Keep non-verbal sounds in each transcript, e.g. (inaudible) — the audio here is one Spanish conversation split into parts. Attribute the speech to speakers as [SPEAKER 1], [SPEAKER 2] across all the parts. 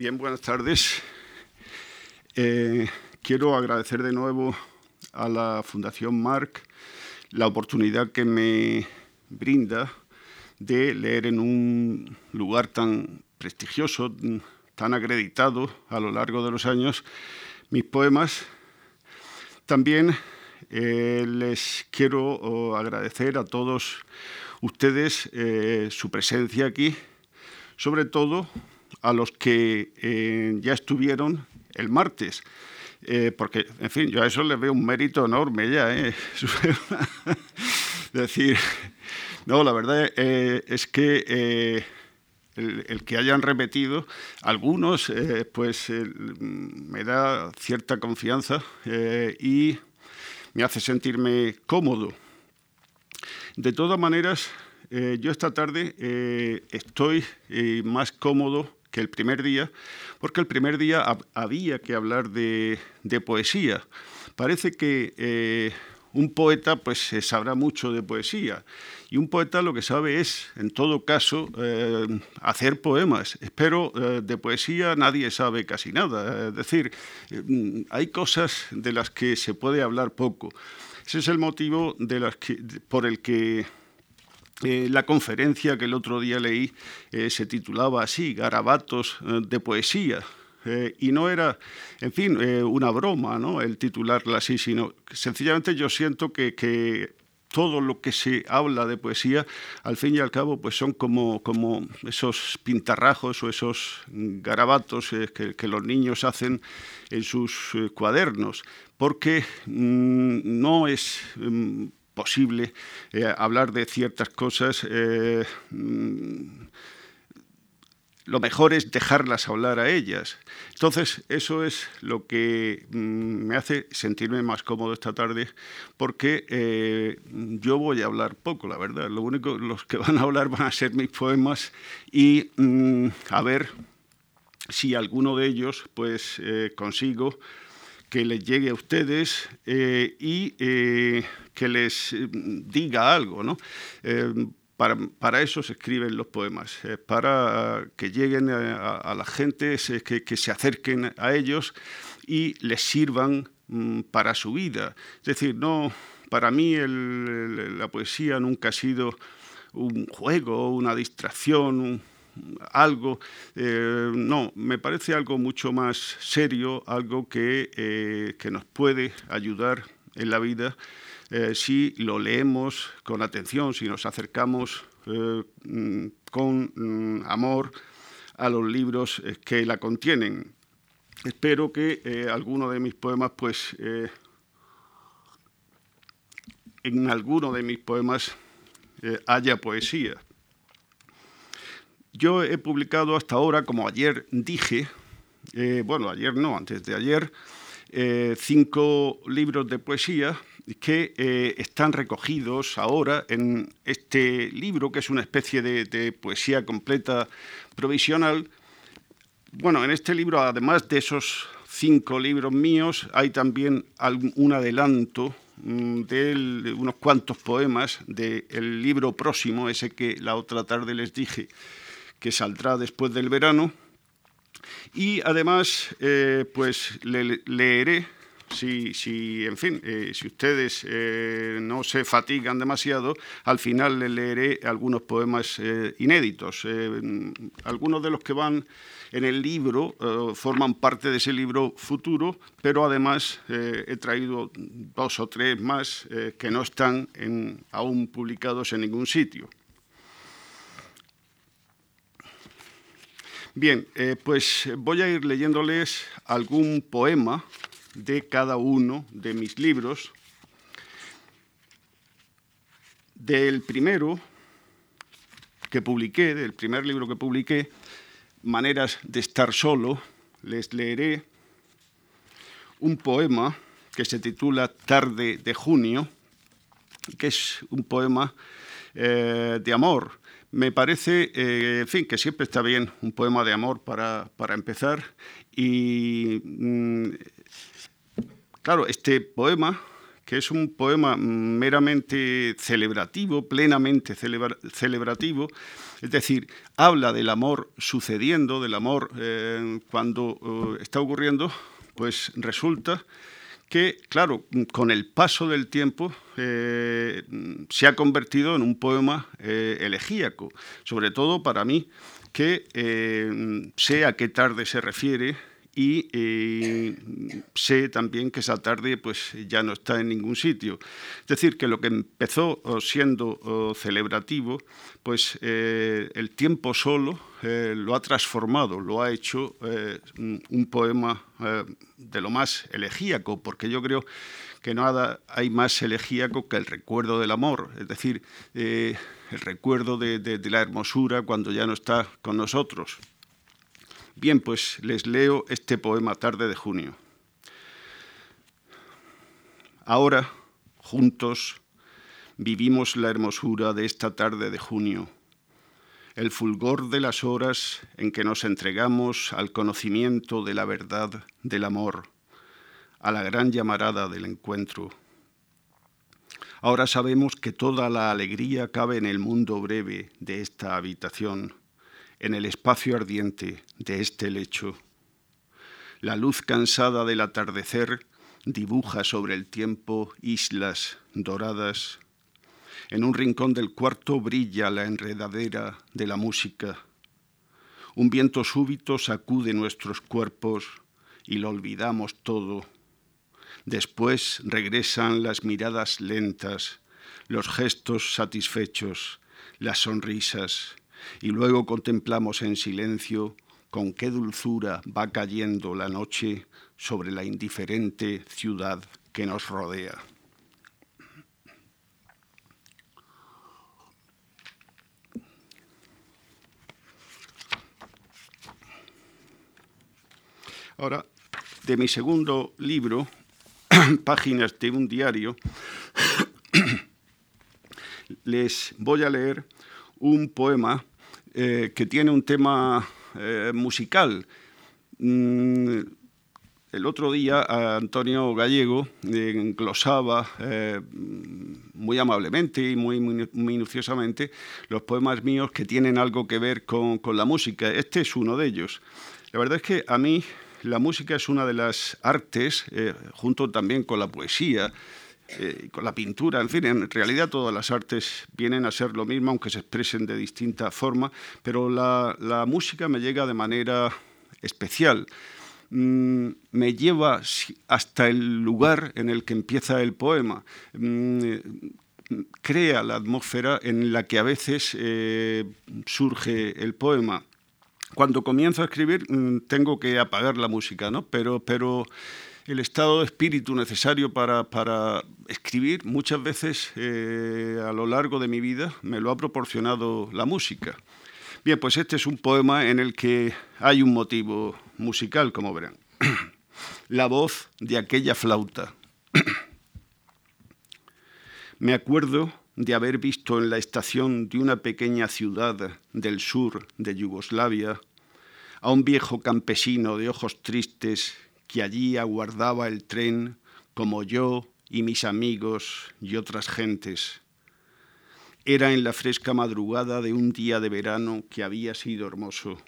[SPEAKER 1] Bien, buenas tardes. Eh, quiero agradecer de nuevo a la Fundación Marc la oportunidad que me brinda de leer en un lugar tan prestigioso, tan acreditado a lo largo de los años, mis poemas. También eh, les quiero agradecer a todos ustedes eh, su presencia aquí, sobre todo a los que eh, ya estuvieron el martes. Eh, porque, en fin, yo a eso le veo un mérito enorme ya. ¿eh? (laughs) decir, no, la verdad es que el, que hayan repetido, algunos, pues me da cierta confianza y me hace sentirme cómodo. De todas maneras, yo esta tarde estoy más cómodo que el primer día, porque el primer día había que hablar de, poesía. Parece que eh, un poeta pues sabrá mucho de poesía y un poeta lo que sabe es, en todo caso, eh, hacer poemas. Pero eh, de poesía nadie sabe casi nada. Es decir, hay cosas de las que se puede hablar poco. Ese es el motivo de las que, por el que eh, la conferencia que el otro día leí eh, se titulaba así, Garabatos eh, de Poesía. y no era, en fin, una broma ¿no? el titularla así, sino sencillamente yo siento que, todo lo que se habla de poesía, al fin y al cabo, pues son como, como esos pintarrajos o esos garabatos que, que, los niños hacen en sus cuadernos, porque mm, no es mm, posible eh, hablar de ciertas cosas. Eh, mm, lo mejor es dejarlas hablar a ellas. Entonces, eso es lo que mm, me hace sentirme más cómodo esta tarde, porque eh, yo voy a hablar poco, la verdad. Lo único, los que van a hablar van a ser mis poemas y mm, a ver si alguno de ellos, pues, consigo que les llegue a ustedes eh, y eh, que les eh, diga algo, ¿no? Para, eso se escriben los poemas, para que lleguen a, la gente, que, se acerquen a ellos y les sirvan mm, para su vida. Es decir, no, para mí la poesía nunca ha sido un juego, una distracción, algo, eh, no, me parece algo mucho más serio, algo que, eh, que nos puede ayudar en la vida eh, si lo leemos con atención, si nos acercamos mm, con mm, amor a los libros que la contienen. Espero que alguno de mis poemas, pues, en alguno de mis poemas haya poesía. Yo he publicado hasta ahora, como ayer dije, eh, bueno, ayer no, antes de ayer, eh, cinco libros de poesía que eh, están recogidos ahora en este libro, que es una especie de, poesía completa provisional. Bueno, en este libro, además de esos cinco libros míos, hay también un adelanto mm, de unos cuantos poemas del libro próximo, ese que la otra tarde les dije que saldrá después del verano. Y además, eh, pues le, leeré, si, si, en fin, eh, si ustedes eh, no se fatigan demasiado, al final le leeré algunos poemas inéditos. algunos de los que van en el libro forman parte de ese libro futuro, pero además he traído dos o tres más que no están aún publicados en ningún sitio. Bien, eh, pues voy a ir leyéndoles algún poema de cada uno de mis libros. Del primero que publiqué, del primer libro que publiqué, Maneras de estar solo, les leeré un poema que se titula Tarde de junio, que es un poema eh, de amor me parece, eh, en fin, que siempre está bien un poema de amor para, empezar. Y mm, claro, este poema que es un poema meramente celebrativo, plenamente celebrativo, es decir, habla del amor sucediendo, del amor eh, cuando está ocurriendo, pues resulta que, claro, con el paso del tiempo eh, se ha convertido en un poema elegíaco, sobre todo para mí, que sé a qué tarde se refiere, y eh, sé también que esa tarde pues ya no está en ningún sitio. Es decir, que lo que empezó oh, siendo oh, celebrativo, pues eh, el tiempo solo eh, lo ha transformado, lo ha hecho un poema de lo más elegíaco, porque yo creo que nada hay más elegíaco que el recuerdo del amor, es decir, el recuerdo de la hermosura cuando ya no está con nosotros. Bien, pues les leo este poema tarde de junio. Ahora, juntos, vivimos la hermosura de esta tarde de junio, el fulgor de las horas en que nos entregamos al conocimiento de la verdad del amor, a la gran llamarada del encuentro. Ahora sabemos que toda la alegría cabe en el mundo breve de esta habitación en el espacio ardiente de este lecho. La luz cansada del atardecer dibuja sobre el tiempo islas doradas. En un rincón del cuarto brilla la enredadera de la música. Un viento súbito sacude nuestros cuerpos y lo olvidamos todo. Después regresan las miradas lentas, los gestos satisfechos, las sonrisas y luego contemplamos en silencio con qué dulzura va cayendo la noche sobre la indiferente ciudad que nos rodea. Ahora, de mi segundo libro, (clears throat) Páginas de un diario, (clears throat) les voy a leer un poema eh, que tiene un tema eh, musical. Mm, el otro día Antonio Gallego englosaba eh, muy amablemente y muy minuciosamente los poemas míos que tienen algo que ver con la música. Este es uno de ellos. La verdad es que a mí la música es una de las artes, junto también con la poesía, eh, con la pintura, en fin, en realidad todas las artes vienen a ser lo mismo, aunque se expresen de distinta forma, pero la, música me llega de manera especial. Mm, me lleva hasta el lugar en el que empieza el poema. Mm, crea la atmósfera en la que a veces eh, surge el poema. Cuando comienzo a escribir mm, tengo que apagar la música, ¿no? Pero, pero el estado de espíritu necesario para, escribir, muchas veces eh, a lo largo de mi vida me lo ha proporcionado la música. Bien, pues este es un poema en el que hay un motivo musical, como verán. (clears throat) la voz de aquella flauta. (clears throat) Me acuerdo de haber visto en la estación de una pequeña ciudad del sur de Yugoslavia a un viejo campesino de ojos tristes que allí aguardaba el tren como yo y mis amigos y otras gentes. Era en la fresca madrugada de un día de verano que había sido hermoso.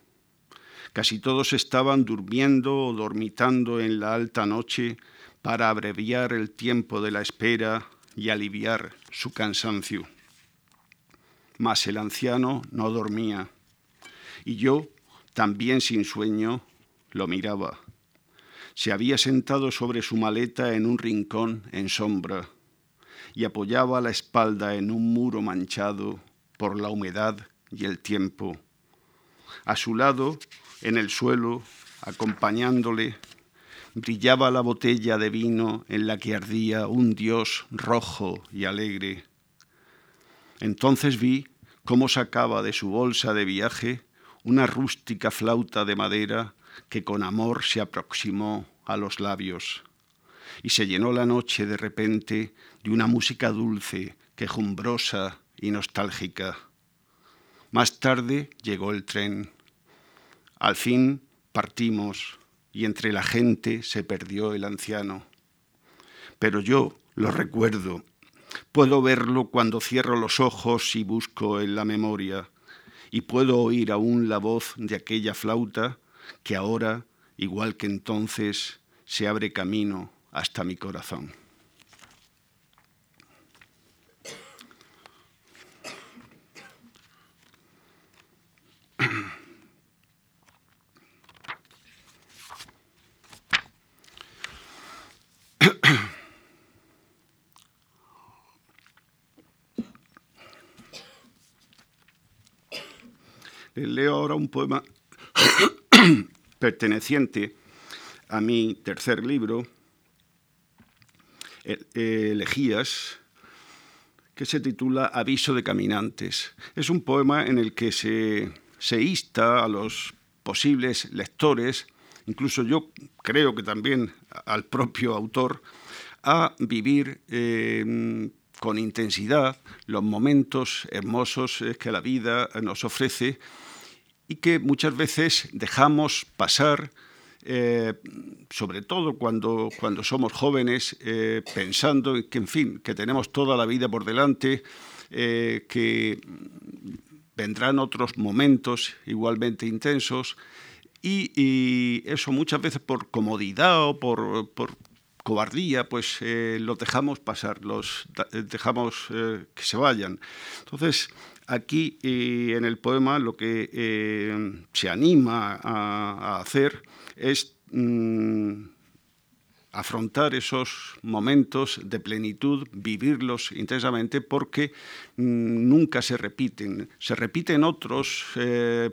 [SPEAKER 1] Casi todos estaban durmiendo o dormitando en la alta noche para abreviar el tiempo de la espera y aliviar su cansancio. Mas el anciano no dormía, y yo, también sin sueño, lo miraba se había sentado sobre su maleta en un rincón en sombra y apoyaba la espalda en un muro manchado por la humedad y el tiempo. A su lado, en el suelo, acompañándole, brillaba la botella de vino en la que ardía un dios rojo y alegre. Entonces vi cómo sacaba de su bolsa de viaje una rústica flauta de madera que con amor se aproximó a los labios. Y se llenó la noche de repente de una música dulce, quejumbrosa y nostálgica. Más tarde llegó el tren. Al fin partimos y entre la gente se perdió el anciano. Pero yo lo recuerdo. Puedo verlo cuando cierro los ojos y busco en la memoria. Y puedo oír aún la voz de aquella flauta que ahora, igual que entonces, se abre camino hasta mi corazón. leo ahora un poema (clears throat) perteneciente a mi tercer libro, e-, Elegías, que se titula Aviso de Caminantes. Es un poema en el que se, se insta a los posibles lectores, incluso yo creo que también al propio autor, a vivir eh, con intensidad los momentos hermosos que la vida nos ofrece y que muchas veces dejamos pasar, eh, sobre todo cuando, cuando somos jóvenes, eh, pensando que, en fin, que tenemos toda la vida por delante, eh, que vendrán otros momentos igualmente intensos y, eso muchas veces por comodidad o por, por cobardía, pues los dejamos pasar, los dejamos que se vayan. Entonces, Aquí en el poema lo que eh, se anima a, hacer es mm, afrontar esos momentos de plenitud, vivirlos intensamente, porque mm, nunca se repiten. Se repiten otros, eh,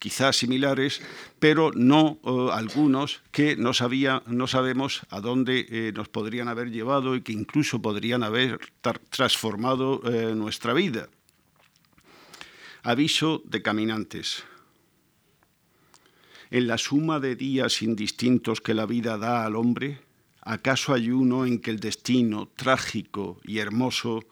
[SPEAKER 1] quizás similares, pero no eh, algunos que no, sabía, no sabemos a dónde nos podrían haber llevado y que incluso podrían haber transformado nuestra vida. Aviso de caminantes. En la suma de días indistintos que la vida da al hombre, ¿acaso hay uno en que el destino trágico y hermoso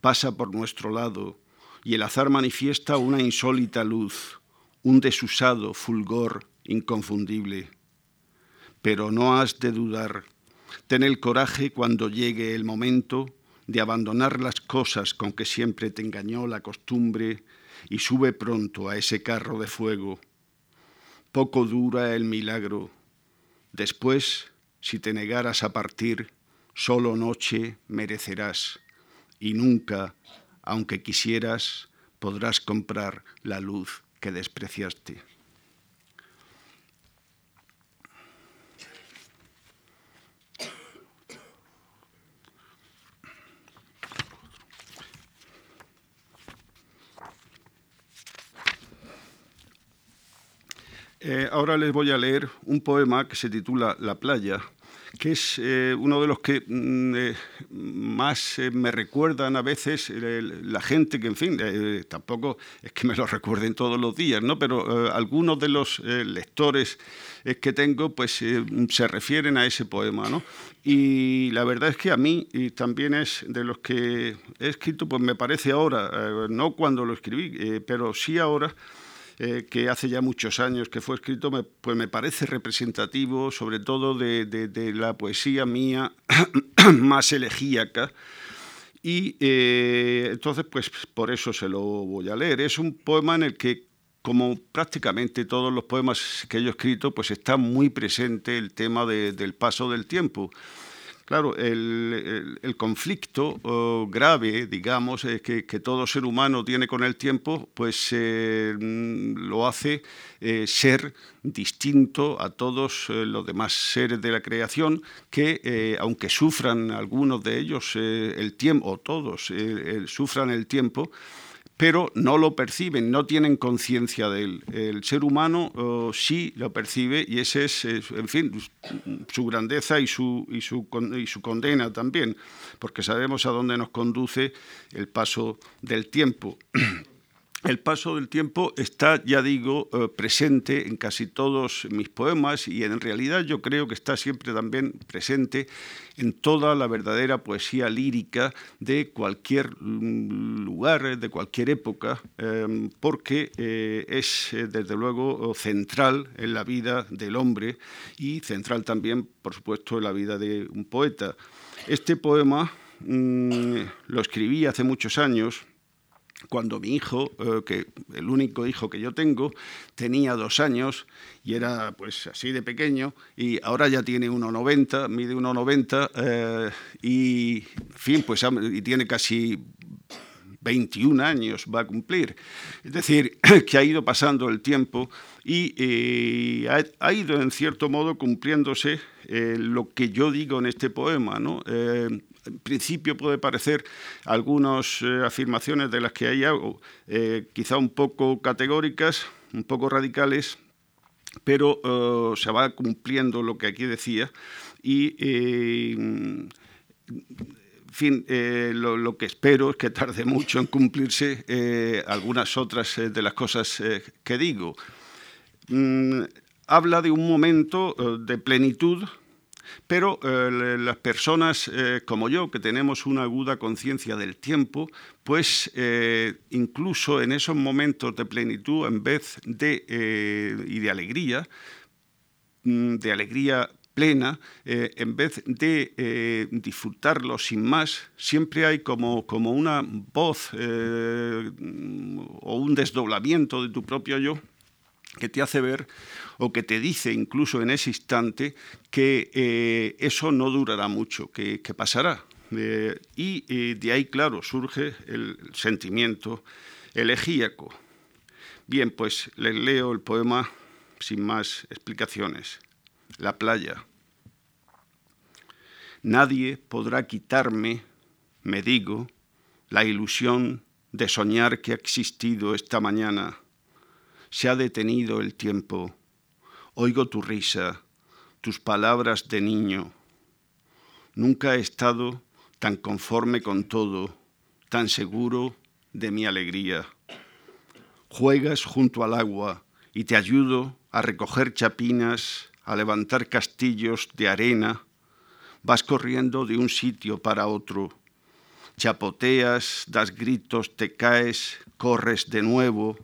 [SPEAKER 1] pasa por nuestro lado y el azar manifiesta una insólita luz, un desusado fulgor inconfundible? Pero no has de dudar, ten el coraje cuando llegue el momento de abandonar las cosas con que siempre te engañó la costumbre y sube pronto a ese carro de fuego. Poco dura el milagro. Después, si te negaras a partir, solo noche merecerás, y nunca, aunque quisieras, podrás comprar la luz que despreciaste. Eh, ahora les voy a leer un poema que se titula La playa, que es eh, uno de los que mm, eh, más me recuerdan a veces la gente, que en fin, tampoco es que me lo (laughs) recuerden todos los días, ¿no? pero algunos de los lectores que tengo pues se refieren a ese poema. ¿no? Y la verdad es que a mí también es de los que he escrito, pues me parece ahora, no cuando lo escribí, pero sí ahora, eh, que hace ya muchos años que fue escrito, pues me parece representativo sobre todo de, la poesía mía (coughs) más elegíaca. Y eh, entonces, pues por eso se lo voy a leer. Es un poema en el que, como prácticamente todos los poemas que yo he escrito, pues está muy presente el tema del paso del tiempo. Claro, el, conflicto grave, digamos, que, todo ser humano tiene con el tiempo, pues eh, lo hace eh, ser distinto a todos eh, los demás seres de la creación que, aunque sufran algunos de ellos el tiempo, o todos sufran el tiempo, pero no lo perciben, no tienen conciencia de él. El ser humano oh, sí lo percibe y ese es, en fin, su grandeza y su, y su, y su condena también, porque sabemos a dónde nos conduce el paso del tiempo. El paso del tiempo está, ya digo, eh, presente en casi todos mis poemas y en realidad yo creo que está siempre también presente en toda la verdadera poesía lírica de cualquier mm, lugar, de cualquier época, em, porque eh, es eh, desde luego central en la vida del hombre y central también, por supuesto, en la vida de un poeta. Este poema mm, lo escribí hace muchos años cuando mi hijo, eh, que el único hijo que yo tengo, tenía dos años y era pues así de pequeño y ahora ya tiene 1,90, mide 1,90 eh, y, fin, pues y tiene casi 21 años va a cumplir. Es decir, (clears throat) que ha ido pasando el tiempo y eh, ha, ido en cierto modo cumpliéndose lo que yo digo en este poema. ¿no? En principio puede parecer algunas eh, afirmaciones de las que hay hago, eh, quizá un poco categóricas, un poco radicales, pero eh, se va cumpliendo lo que aquí decía y fin, lo, que espero es que tarde mucho en cumplirse algunas otras de las cosas que digo. Mm, habla de un momento de plenitud pero eh, las personas eh, como yo, que tenemos una aguda conciencia del tiempo, pues eh, incluso en esos momentos de plenitud, en vez de, y de alegría, mm, de alegría plena, en vez de disfrutarlo sin más, siempre hay como, como una voz o un desdoblamiento de tu propio yo que te hace ver o que te dice incluso en ese instante que eh, eso no durará mucho, que, pasará. Y eh, de ahí, claro, surge el sentimiento elegíaco. Bien, pues les leo el poema sin más explicaciones. La playa. Nadie podrá quitarme, me digo, la ilusión de soñar que ha existido esta mañana se ha detenido el tiempo. Oigo tu risa, tus palabras de niño. Nunca he estado tan conforme con todo, tan seguro de mi alegría. Juegas junto al agua y te ayudo a recoger chapinas, a levantar castillos de arena. Vas corriendo de un sitio para otro. Chapoteas, das gritos, te caes, corres de nuevo,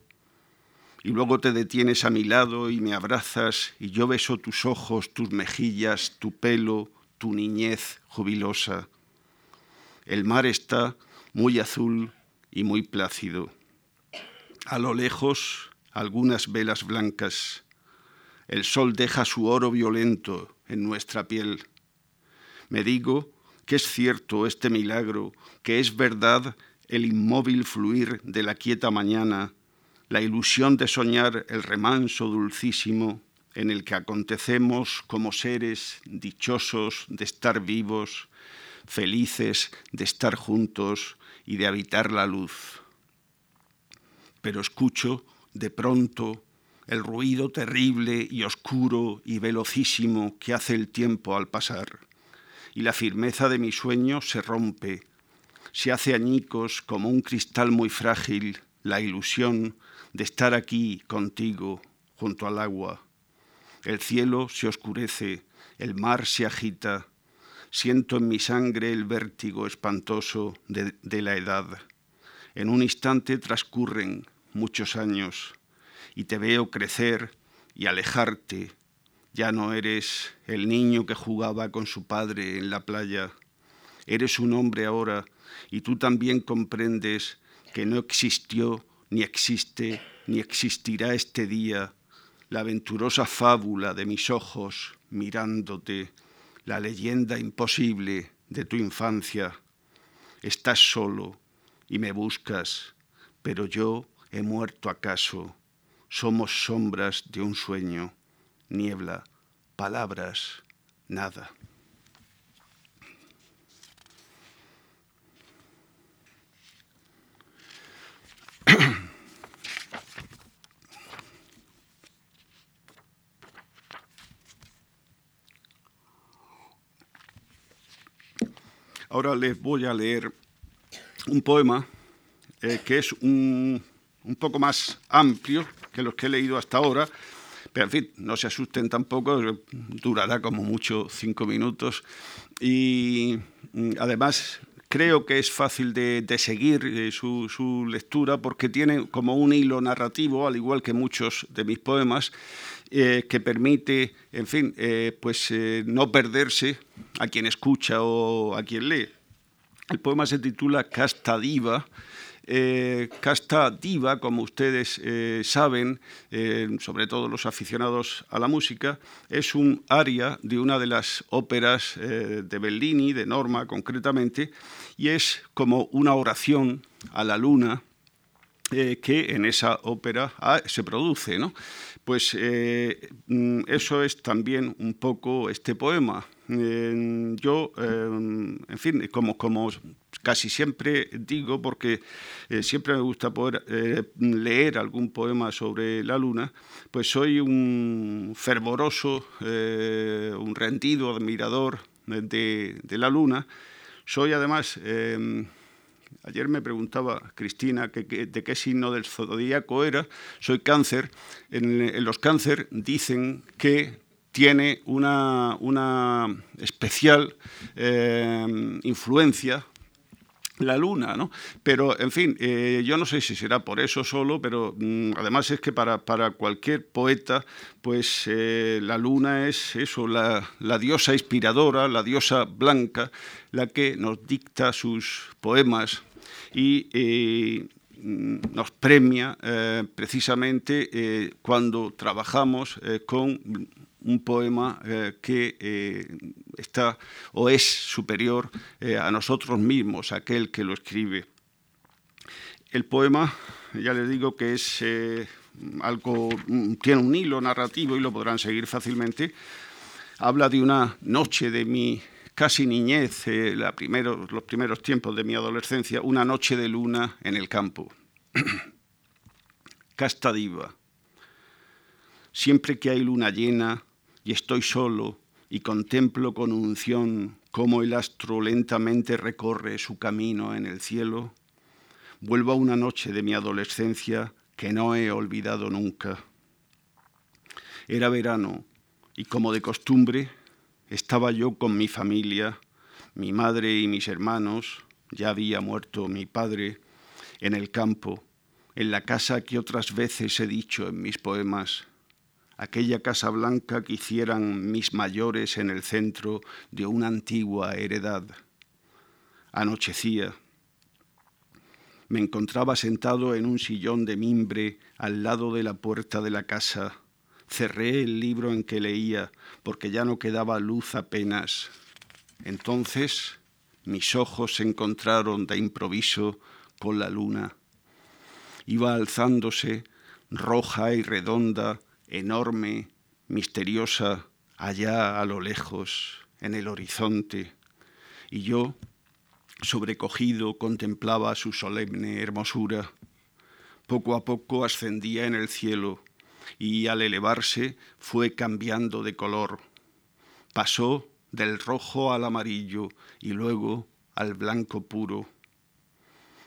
[SPEAKER 1] y luego te detienes a mi lado y me abrazas y yo beso tus ojos, tus mejillas, tu pelo, tu niñez jubilosa. El mar está muy azul y muy plácido. A lo lejos, algunas velas blancas. El sol deja su oro violento en nuestra piel. Me digo que es cierto este milagro, que es verdad el inmóvil fluir de la quieta mañana la ilusión de soñar el remanso dulcísimo en el que acontecemos como seres dichosos de estar vivos, felices de estar juntos y de habitar la luz. Pero escucho de pronto el ruido terrible y oscuro y velocísimo que hace el tiempo al pasar, y la firmeza de mi sueño se rompe, se hace añicos como un cristal muy frágil, la ilusión de estar aquí contigo junto al agua. El cielo se oscurece, el mar se agita, siento en mi sangre el vértigo espantoso de, la edad. En un instante transcurren muchos años y te veo crecer y alejarte. Ya no eres el niño que jugaba con su padre en la playa. Eres un hombre ahora y tú también comprendes que no existió ni existe ni existirá este día la aventurosa fábula de mis ojos mirándote, la leyenda imposible de tu infancia. Estás solo y me buscas, pero yo he muerto acaso. Somos sombras de un sueño, niebla, palabras, nada. Ahora les voy a leer un poema eh, que es un un poco más amplio que los que he leído hasta ahora, pero en fin, no se asusten tampoco, durará como mucho cinco minutos. Y mm, además creo que es fácil de, seguir eh, su, lectura porque tiene como un hilo narrativo, al igual que muchos de mis poemas, eh, que permite, en fin, eh, pues no perderse a quien escucha o a quien lee. El poema se titula Casta Diva eh, Casta Diva, como ustedes eh, saben, eh, sobre todo los aficionados a la música, es un aria de una de las óperas de Bellini, de Norma concretamente, y es como una oración a la luna que en esa ópera ah, se produce. ¿no? Pues mm, eso es también un poco este poema. yo, en fin, como, casi siempre digo, porque eh, siempre me gusta poder eh, leer algún poema sobre la luna, pues soy un fervoroso, eh, un rendido admirador de, la luna. Soy además... Ayer me preguntaba Cristina de qué signo del zodíaco era. Soy cáncer. En, los cáncer dicen que tiene una, especial influencia la luna, ¿no? Pero, en fin, eh, yo no sé si será por eso solo, pero mm, además es que para, cualquier poeta, pues eh, la luna es eso, la, diosa inspiradora, la diosa blanca, la que nos dicta sus poemas y eh, nos premia precisamente cuando trabajamos con un poema eh, que eh, está o es superior eh, a nosotros mismos, aquel que lo escribe. El poema, ya les digo que es algo, mm, tiene un hilo narrativo y lo podrán seguir fácilmente. Habla de una noche de mi casi niñez, los primeros tiempos de mi adolescencia, una noche de luna en el campo. (clears throat) Casta diva. Siempre que hay luna llena, y estoy solo y contemplo con unción cómo el astro lentamente recorre su camino en el cielo, vuelvo a una noche de mi adolescencia que no he olvidado nunca. Era verano y como de costumbre estaba yo con mi familia, mi madre y mis hermanos, ya había muerto mi padre, en el campo, en la casa que otras veces he dicho en mis poemas aquella casa blanca que hicieran mis mayores en el centro de una antigua heredad. Anochecía. Me encontraba sentado en un sillón de mimbre al lado de la puerta de la casa. Cerré el libro en que leía porque ya no quedaba luz apenas. Entonces mis ojos se encontraron de improviso con la luna. Iba alzándose, roja y redonda, enorme, misteriosa, allá a lo lejos, en el horizonte, y yo, sobrecogido, contemplaba su solemne hermosura. Poco a poco ascendía en el cielo y al elevarse fue cambiando de color. Pasó del rojo al amarillo y luego al blanco puro.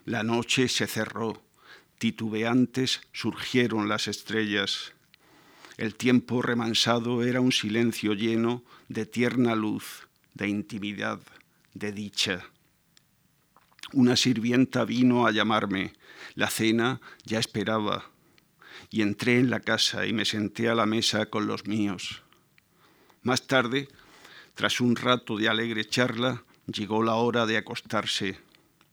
[SPEAKER 1] La noche se cerró, titubeantes surgieron las estrellas, el tiempo remansado era un silencio lleno de tierna luz, de intimidad, de dicha. Una sirvienta vino a llamarme. La cena ya esperaba. Y entré en la casa y me senté a la mesa con los míos. Más tarde, tras un rato de alegre charla, llegó la hora de acostarse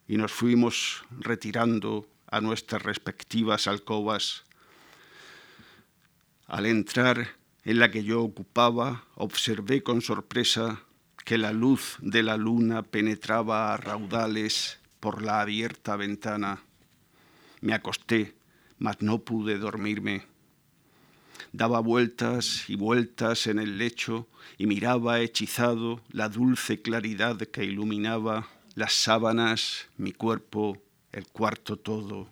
[SPEAKER 1] y nos fuimos retirando a nuestras respectivas alcobas al entrar en la que yo ocupaba, observé con sorpresa que la luz de la luna penetraba a raudales por la abierta ventana. Me acosté, mas no pude dormirme. Daba vueltas y vueltas en el lecho y miraba hechizado la dulce claridad que iluminaba las sábanas, mi cuerpo, el cuarto todo.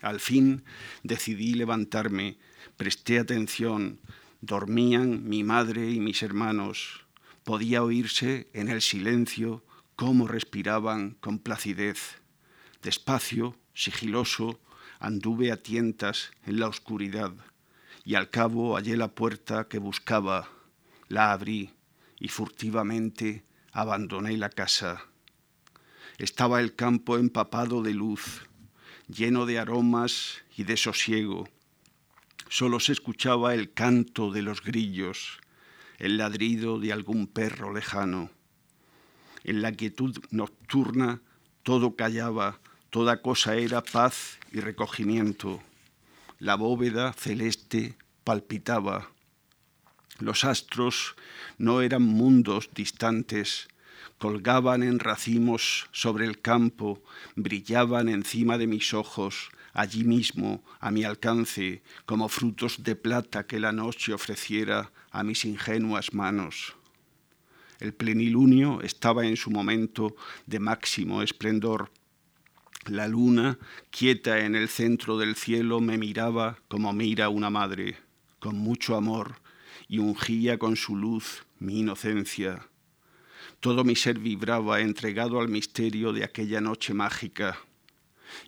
[SPEAKER 1] Al fin decidí levantarme Presté atención. Dormían mi madre y mis hermanos. Podía oírse en el silencio cómo respiraban con placidez. Despacio, sigiloso, Anduve a tientas en la oscuridad y al cabo hallé la puerta que buscaba, la abrí y furtivamente abandoné la casa. Estaba el campo empapado de luz, lleno de aromas y de sosiego. Solo se escuchaba el canto de los grillos, el ladrido de algún perro lejano. En la quietud nocturna todo callaba, toda cosa era paz y recogimiento. La bóveda celeste palpitaba. Los astros no eran mundos distantes, colgaban en racimos sobre el campo, brillaban encima de mis ojos, allí mismo, a mi alcance, como frutos de plata que la noche ofreciera a mis ingenuas manos. El plenilunio estaba en su momento de máximo esplendor. La luna, quieta en el centro del cielo, me miraba como mira una madre, con mucho amor, y ungía con su luz mi inocencia. Todo mi ser vibraba entregado al misterio de aquella noche mágica.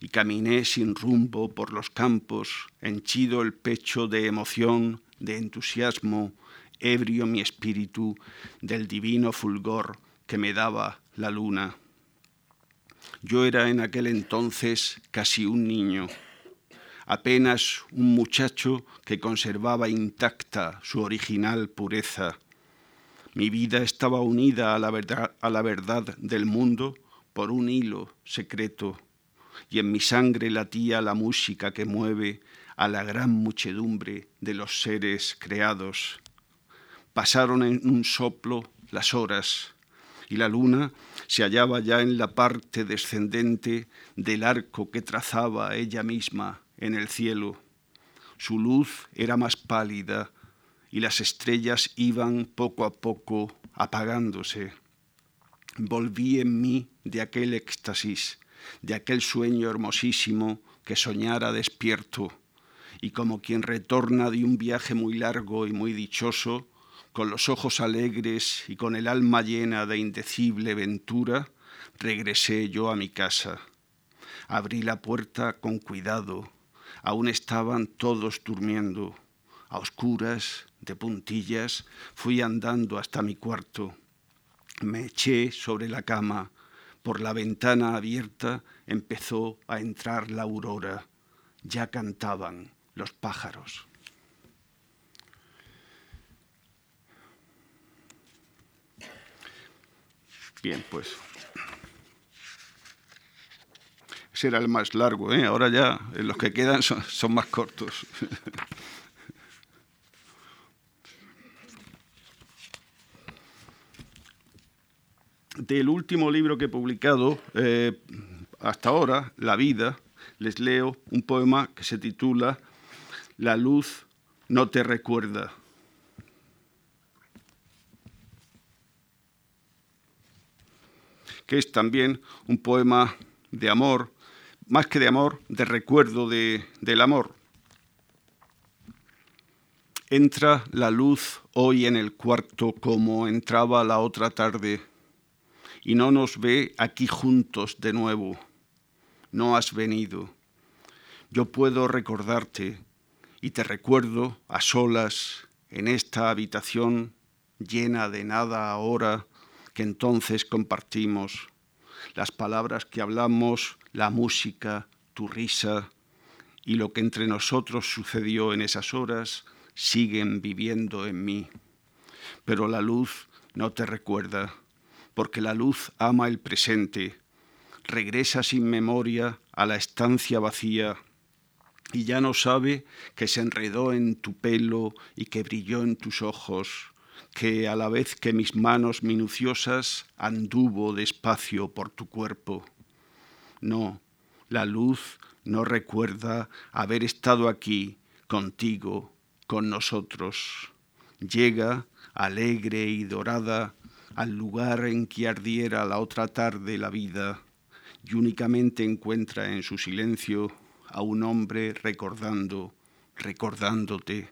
[SPEAKER 1] Y caminé sin rumbo por los campos, henchido el pecho de emoción, de entusiasmo, ebrio mi espíritu del divino fulgor que me daba la luna. Yo era en aquel entonces casi un niño, apenas un muchacho que conservaba intacta su original pureza. Mi vida estaba unida a la verdad, a la verdad del mundo por un hilo secreto, y en mi sangre latía la música que mueve a la gran muchedumbre de los seres creados. Pasaron en un soplo las horas y la luna se hallaba ya en la parte descendente del arco que trazaba ella misma en el cielo. Su luz era más pálida y las estrellas iban poco a poco apagándose. Volví en mí de aquel éxtasis, de aquel sueño hermosísimo que soñara despierto, y como quien retorna de un viaje muy largo y muy dichoso, con los ojos alegres y con el alma llena de indecible ventura, regresé yo a mi casa. Abrí la puerta con cuidado. Aún estaban todos durmiendo. A oscuras, de puntillas, fui andando hasta mi cuarto. Me eché sobre la cama. Por la ventana abierta empezó a entrar la aurora. Ya cantaban los pájaros. Bien, pues. Ese era el más largo, ¿eh? ahora ya eh, los que quedan son, son más cortos. (laughs) Del último libro que he publicado eh, hasta ahora, La vida, les leo un poema que se titula La luz no te recuerda. que es también un poema de amor, más que de amor, de recuerdo de, del amor. Entra la luz hoy en el cuarto como entraba la otra tarde y no nos ve aquí juntos de nuevo. No has venido. Yo puedo recordarte y te recuerdo a solas en esta habitación llena de nada ahora que entonces compartimos, las palabras que hablamos, la música, tu risa y lo que entre nosotros sucedió en esas horas siguen viviendo en mí. Pero la luz no te recuerda, porque la luz ama el presente, regresa sin memoria a la estancia vacía y ya no sabe que se enredó en tu pelo y que brilló en tus ojos, que a la vez que mis manos minuciosas anduvo despacio por tu cuerpo. No, la luz no recuerda haber estado aquí contigo, con nosotros. Llega, alegre y dorada, al lugar en que ardiera la otra tarde la vida, y únicamente encuentra en su silencio a un hombre recordando, recordándote,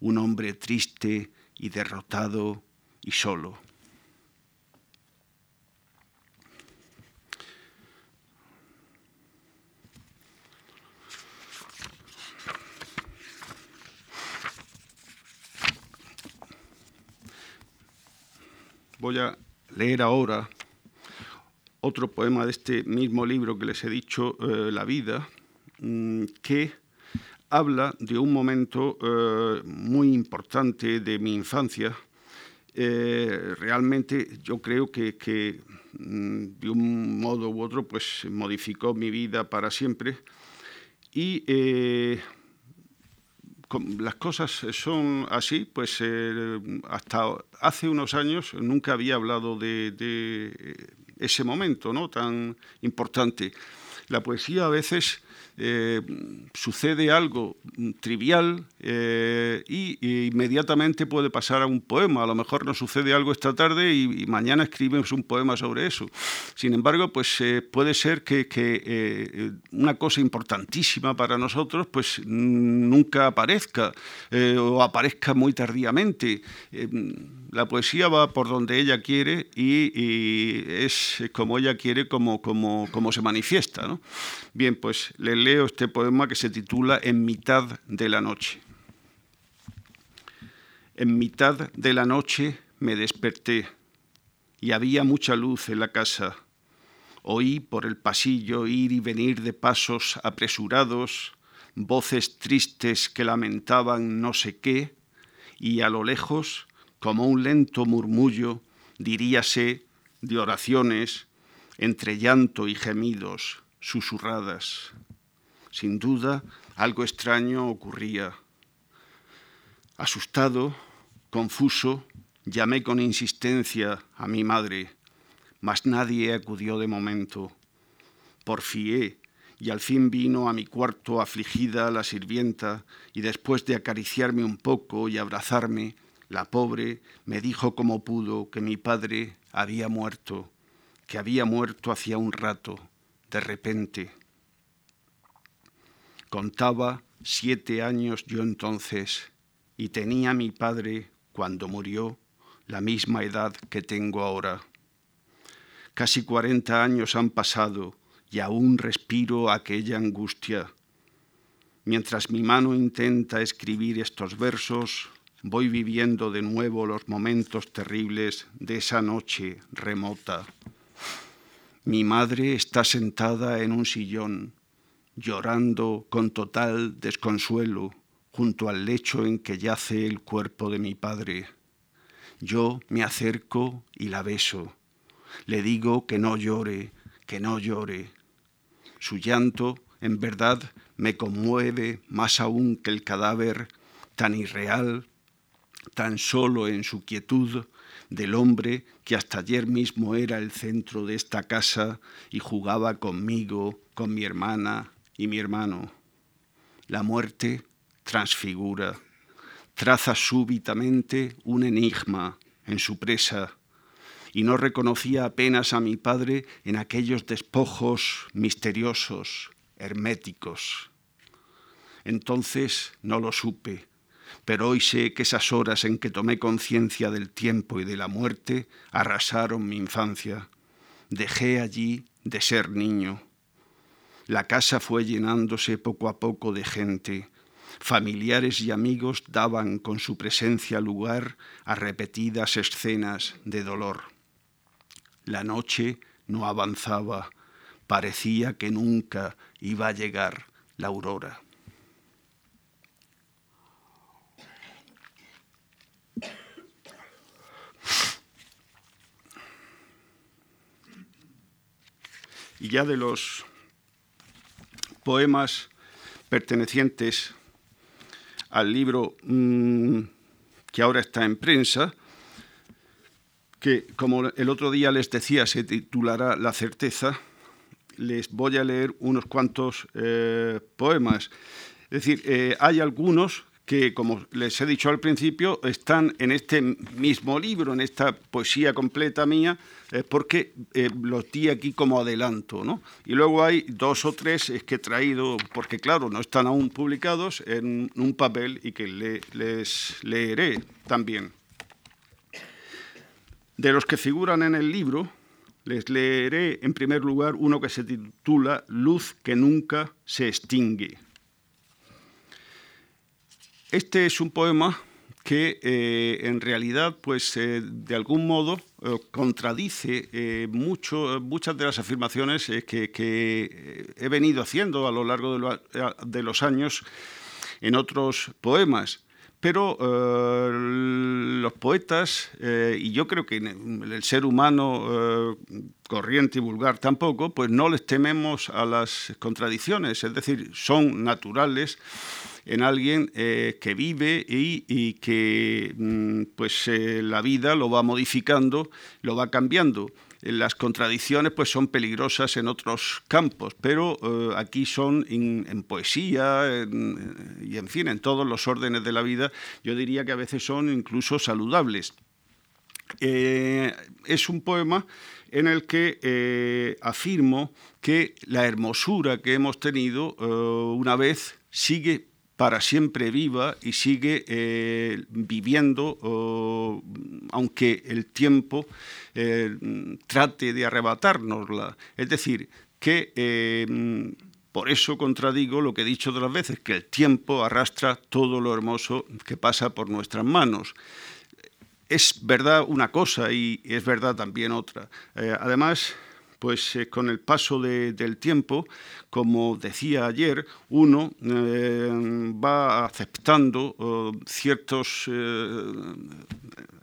[SPEAKER 1] un hombre triste y derrotado y solo. Voy a leer ahora otro poema de este mismo libro que les he dicho, eh, La vida, mm, que habla de un momento eh, muy importante de mi infancia. Eh, realmente yo creo que, mm, de un modo u otro pues modificó mi vida para siempre y las cosas son así, pues hasta hace unos años nunca había hablado de, ese momento ¿no? tan importante. La poesía a veces eh, sucede algo trivial eh, y, inmediatamente puede pasar a un poema. A lo mejor nos sucede algo esta tarde y, mañana escribimos un poema sobre eso. Sin embargo, pues eh, puede ser que, una cosa importantísima para nosotros pues nunca aparezca o aparezca muy tardíamente. la poesía va por donde ella quiere y, es como ella quiere como, como, como se manifiesta. ¿no? Bien, pues le leo este poema que se titula En mitad de la noche. En mitad de la noche me desperté y había mucha luz en la casa. Oí por el pasillo ir y venir de pasos apresurados, voces tristes que lamentaban no sé qué, y a lo lejos, como un lento murmullo, diríase, de oraciones, entre llanto y gemidos, susurradas. Sin duda, algo extraño ocurría. Asustado, confuso, llamé con insistencia a mi madre, mas nadie acudió de momento. Porfié y al fin vino a mi cuarto afligida la sirvienta y después de acariciarme un poco y abrazarme, la pobre me dijo como pudo que mi padre había muerto, que había muerto hacía un rato de repente. Contaba siete años yo entonces y tenía mi padre, cuando murió, la misma edad que tengo ahora. Casi cuarenta años han pasado y aún respiro aquella angustia. Mientras mi mano intenta escribir estos versos, voy viviendo de nuevo los momentos terribles de esa noche remota. Mi madre está sentada en un sillón, llorando con total desconsuelo junto al lecho en que yace el cuerpo de mi padre. Yo me acerco y la beso. Le digo que no llore, que no llore. Su llanto, en verdad, me conmueve más aún que el cadáver tan irreal, tan solo en su quietud, del hombre que hasta ayer mismo era el centro de esta casa y jugaba conmigo, con mi hermana y mi hermano. La muerte transfigura, traza súbitamente un enigma en su presa y no reconocía apenas a mi padre en aquellos despojos misteriosos, herméticos. Entonces no lo supe pero hoy sé que esas horas en que tomé conciencia del tiempo y de la muerte arrasaron mi infancia. Dejé allí de ser niño. La casa fue llenándose poco a poco de gente. Familiares y amigos daban con su presencia lugar a repetidas escenas de dolor. La noche no avanzaba, parecía que nunca iba a llegar la aurora. y ya de los poemas pertenecientes al libro mm, que ahora está en prensa, que como el otro día les decía se titulará La certeza, les voy a leer unos cuantos eh, poemas. Es decir, eh, hay algunos que, como les he dicho al principio, están en este mismo libro, en esta poesía completa mía, eh, porque eh, los di aquí como adelanto. ¿no? Y luego hay dos o tres que he traído, porque claro, no están aún publicados, en un papel y que les leeré también. De los que figuran en el libro, les leeré en primer lugar uno que se titula Luz que nunca se extingue. Este es un poema que eh, en realidad, pues eh, de algún modo contradice mucho, muchas de las afirmaciones que, he venido haciendo a lo largo de los años en otros poemas pero eh, los poetas, eh, y yo creo que el ser humano eh, corriente y vulgar tampoco, pues no les tememos a las contradicciones, es decir, son naturales en alguien que vive y, y que mm, pues la vida lo va modificando, lo va cambiando las contradicciones pues son peligrosas en otros campos, pero eh, aquí son en, poesía y en fin, en todos los órdenes de la vida, yo diría que a veces son incluso saludables. Eh, es un poema en el que eh, afirmo que la hermosura que hemos tenido una vez sigue para siempre viva y sigue eh, viviendo, aunque el tiempo eh, trate de arrebatárnosla. Es decir, que eh, por eso contradigo lo que he dicho otras veces, que el tiempo arrastra todo lo hermoso que pasa por nuestras manos. Es verdad una cosa y es verdad también otra. además, pues eh, con el paso del tiempo, como decía ayer, uno eh, va aceptando oh, ciertos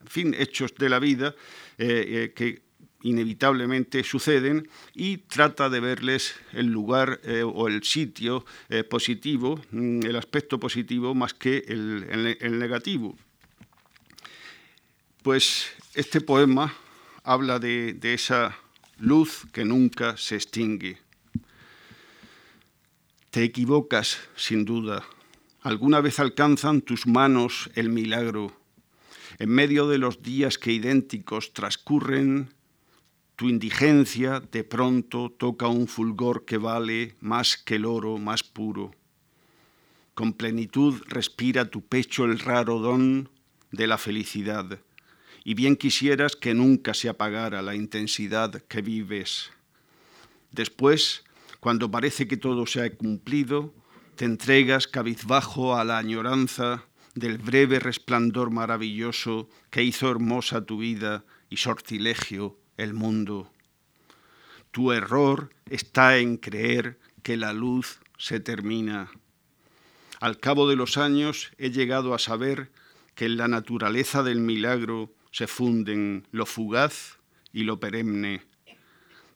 [SPEAKER 1] fin, hechos de la vida eh, que inevitablemente suceden y trata de verles el lugar o el sitio positivo, mm, el aspecto positivo más que el negativo. Pues este poema habla de esa luz que nunca se extingue. Te equivocas, sin duda. Alguna vez alcanzan tus manos el milagro. En medio de los días que idénticos transcurren, tu indigencia de pronto toca un fulgor que vale más que el oro más puro. Con plenitud respira tu pecho el raro don de la felicidad y bien quisieras que nunca se apagara la intensidad que vives. Después, cuando parece que todo se ha cumplido, te entregas cabizbajo a la añoranza del breve resplandor maravilloso que hizo hermosa tu vida y sortilegio el mundo. Tu error está en creer que la luz se termina. Al cabo de los años he llegado a saber que en la naturaleza del milagro se funden lo fugaz y lo perenne.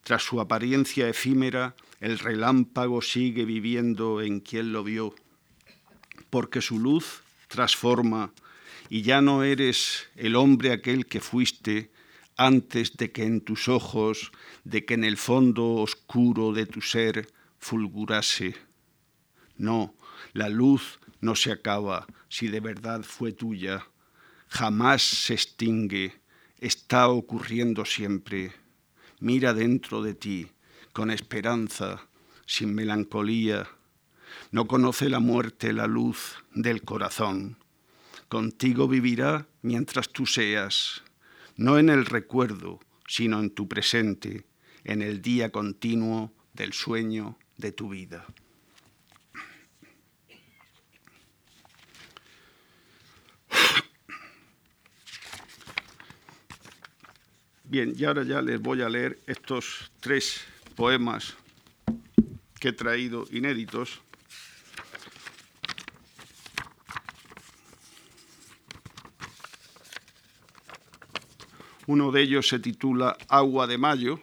[SPEAKER 1] Tras su apariencia efímera, el relámpago sigue viviendo en quien lo vio, porque su luz transforma y ya no eres el hombre aquel que fuiste antes de que en tus ojos, de que en el fondo oscuro de tu ser fulgurase. No, la luz no se acaba si de verdad fue tuya jamás se extingue, está ocurriendo siempre. Mira dentro de ti, con esperanza, sin melancolía. No conoce la muerte la luz del corazón. Contigo vivirá mientras tú seas, no en el recuerdo, sino en tu presente, en el día continuo del sueño de tu vida. Bien, y ahora ya les voy a leer estos tres poemas que he traído inéditos. Uno de ellos se titula Agua de Mayo.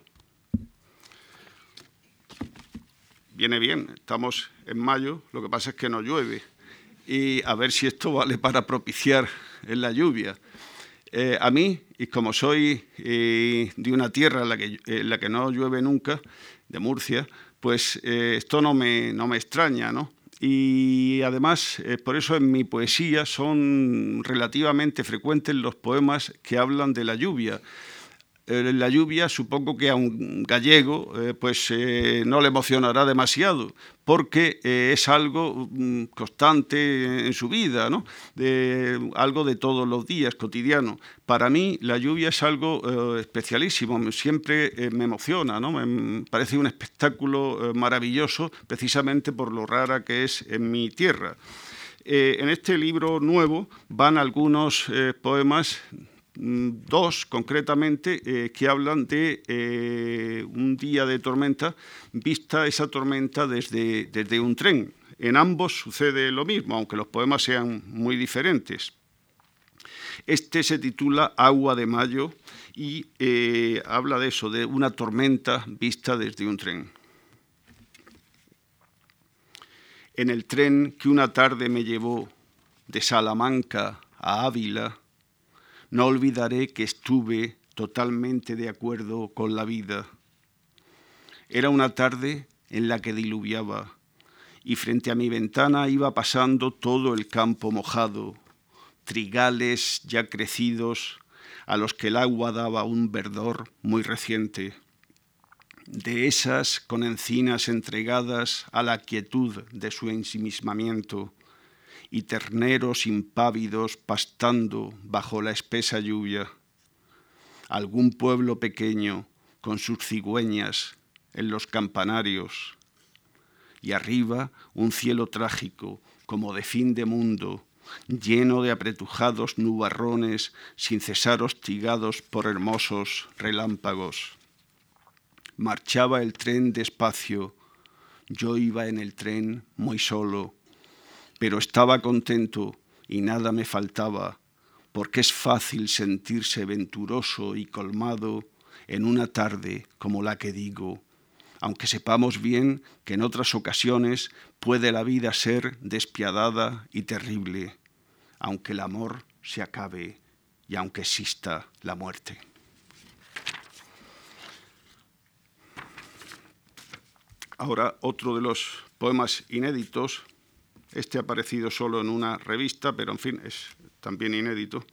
[SPEAKER 1] Viene bien, estamos en mayo, lo que pasa es que no llueve. Y a ver si esto vale para propiciar en la lluvia. Eh, a mí, y como soy eh, de una tierra en la, que, la que no llueve nunca, de Murcia, pues eh, esto no me, no me extraña, ¿no? Y además, por eso en mi poesía son relativamente frecuentes los poemas que hablan de la lluvia. Eh, la lluvia supongo que a un gallego eh, pues eh, no le emocionará demasiado porque es algo mm, constante en su vida, ¿no? algo de todos los días, cotidiano. Para mí la lluvia es algo especialísimo, siempre me emociona, ¿no? me parece un espectáculo maravilloso precisamente por lo rara que es en mi tierra. en este libro nuevo van algunos poemas dos concretamente que hablan de un día de tormenta, vista esa tormenta desde, desde un tren. En ambos sucede lo mismo, aunque los poemas sean muy diferentes. Este se titula Agua de Mayo y eh, habla de eso, de una tormenta vista desde un tren. En el tren que una tarde me llevó de Salamanca a Ávila, no olvidaré que estuve totalmente de acuerdo con la vida. Era una tarde en la que diluviaba y frente a mi ventana iba pasando todo el campo mojado, trigales ya crecidos a los que el agua daba un verdor muy reciente, de esas con encinas entregadas a la quietud de su ensimismamiento, y terneros impávidos pastando bajo la espesa lluvia. Algún pueblo pequeño con sus cigüeñas en los campanarios, y arriba un cielo trágico como de fin de mundo, lleno de apretujados nubarrones sin cesar hostigados por hermosos relámpagos. Marchaba el tren despacio, yo iba en el tren muy solo, pero estaba contento y nada me faltaba, porque es fácil sentirse venturoso y colmado en una tarde como la que digo, aunque sepamos bien que en otras ocasiones puede la vida ser despiadada y terrible aunque el amor se acabe y aunque exista la muerte. Ahora otro de los poemas inéditos, este ha aparecido solo en una revista, pero en fin, es también inédito.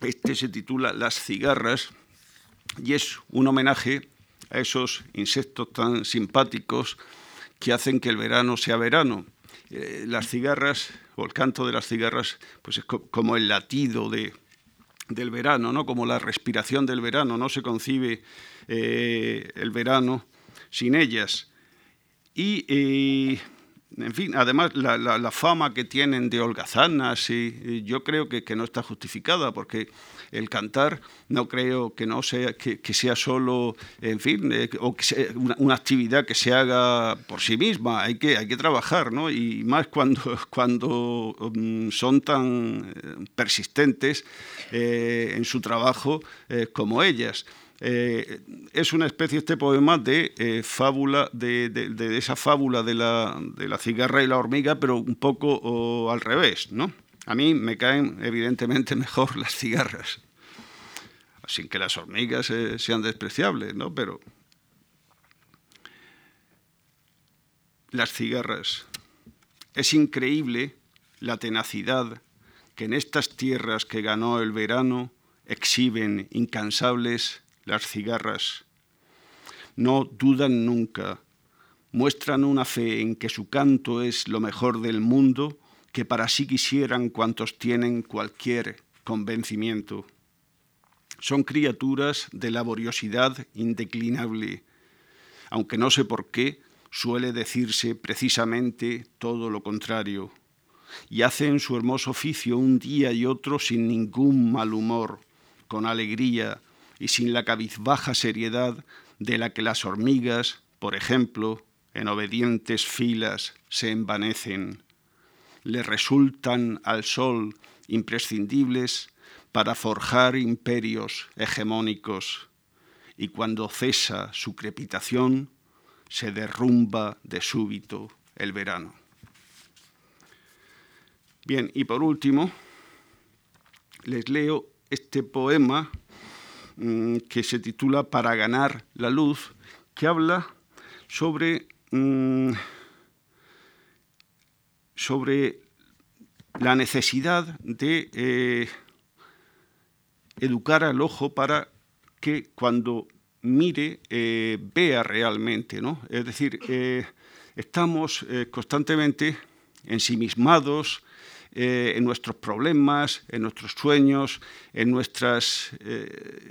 [SPEAKER 1] Este se titula Las cigarras y es un homenaje a esos insectos tan simpáticos que hacen que el verano sea verano eh, las cigarras, o el canto de las cigarras, pues es como el latido de, del verano, ¿no? como la respiración del verano, no se concibe eh, el verano sin ellas. Y, en fin, además la, fama que tienen de holgazanas, y, yo creo que, que, no está justificada, porque el cantar no creo que no sea que, sea solo, en fin, eh, o una, actividad que se haga por sí misma. Hay que, hay que trabajar, ¿no? Y más cuando, (laughs) cuando mm, son tan eh, persistentes eh, en su trabajo como ellas. Es una especie, este poema, de fábula, de, de, esa fábula de la, de la, cigarra y la hormiga, pero un poco al revés, ¿no? A mí me caen evidentemente (laughs) mejor las cigarras, sin que las hormigas eh, sean despreciables, ¿no? Pero las cigarras. Es increíble la tenacidad que en estas tierras que ganó el verano exhiben incansables las cigarras. No dudan nunca, muestran una fe en que su canto es lo mejor del mundo que para sí quisieran cuantos tienen cualquier convencimiento. Son criaturas de laboriosidad indeclinable, aunque no sé por qué suele decirse precisamente todo lo contrario, y hacen su hermoso oficio un día y otro sin ningún mal humor, con alegría y sin la cabizbaja seriedad de la que las hormigas, por ejemplo, en obedientes filas se envanecen le resultan al sol imprescindibles para forjar imperios hegemónicos y cuando cesa su crepitación se derrumba de súbito el verano. Bien, y por último, les leo este poema que se titula Para ganar la luz, que habla sobre mm, sobre la necesidad de eh, educar al ojo para que cuando mire eh, vea realmente, ¿no? Es decir, eh, estamos constantemente ensimismados en nuestros problemas, en nuestros sueños, en nuestras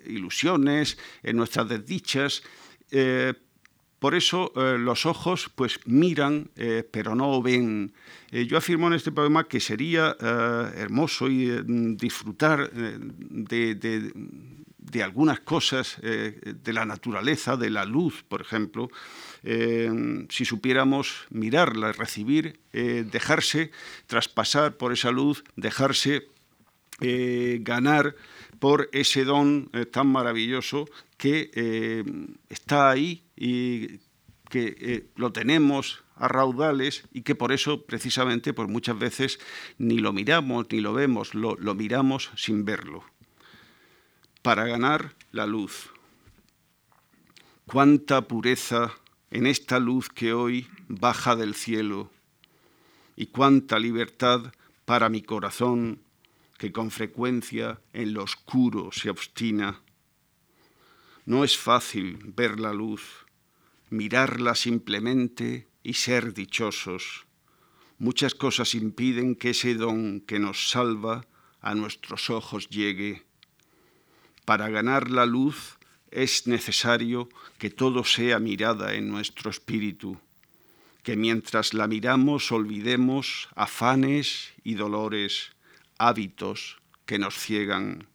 [SPEAKER 1] ilusiones, en nuestras desdichas, por eso eh, los ojos pues miran, eh, pero no ven. yo afirmo en este poema que sería hermoso y, disfrutar de, algunas cosas de la naturaleza, de la luz, por ejemplo, si supiéramos mirarla, recibir, dejarse traspasar por esa luz, dejarse ganar por ese don tan maravilloso que eh, está ahí y que eh, lo tenemos a raudales y que por eso precisamente pues muchas veces ni lo miramos ni lo vemos, lo, lo miramos sin verlo. Para ganar la luz. Cuánta pureza en esta luz que hoy baja del cielo y cuánta libertad para mi corazón que con frecuencia en lo oscuro se obstina no es fácil ver la luz, mirarla simplemente y ser dichosos. Muchas cosas impiden que ese don que nos salva a nuestros ojos llegue. Para ganar la luz es necesario que todo sea mirada en nuestro espíritu, que mientras la miramos olvidemos afanes y dolores, hábitos que nos ciegan.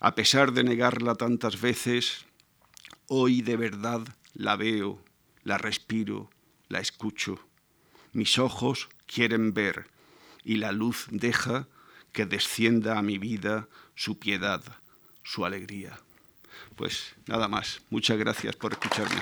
[SPEAKER 1] A pesar de negarla tantas veces, hoy de verdad la veo, la respiro, la escucho. Mis ojos quieren ver y la luz deja que descienda a mi vida su piedad, su alegría. Pues nada más. Muchas gracias por escucharme.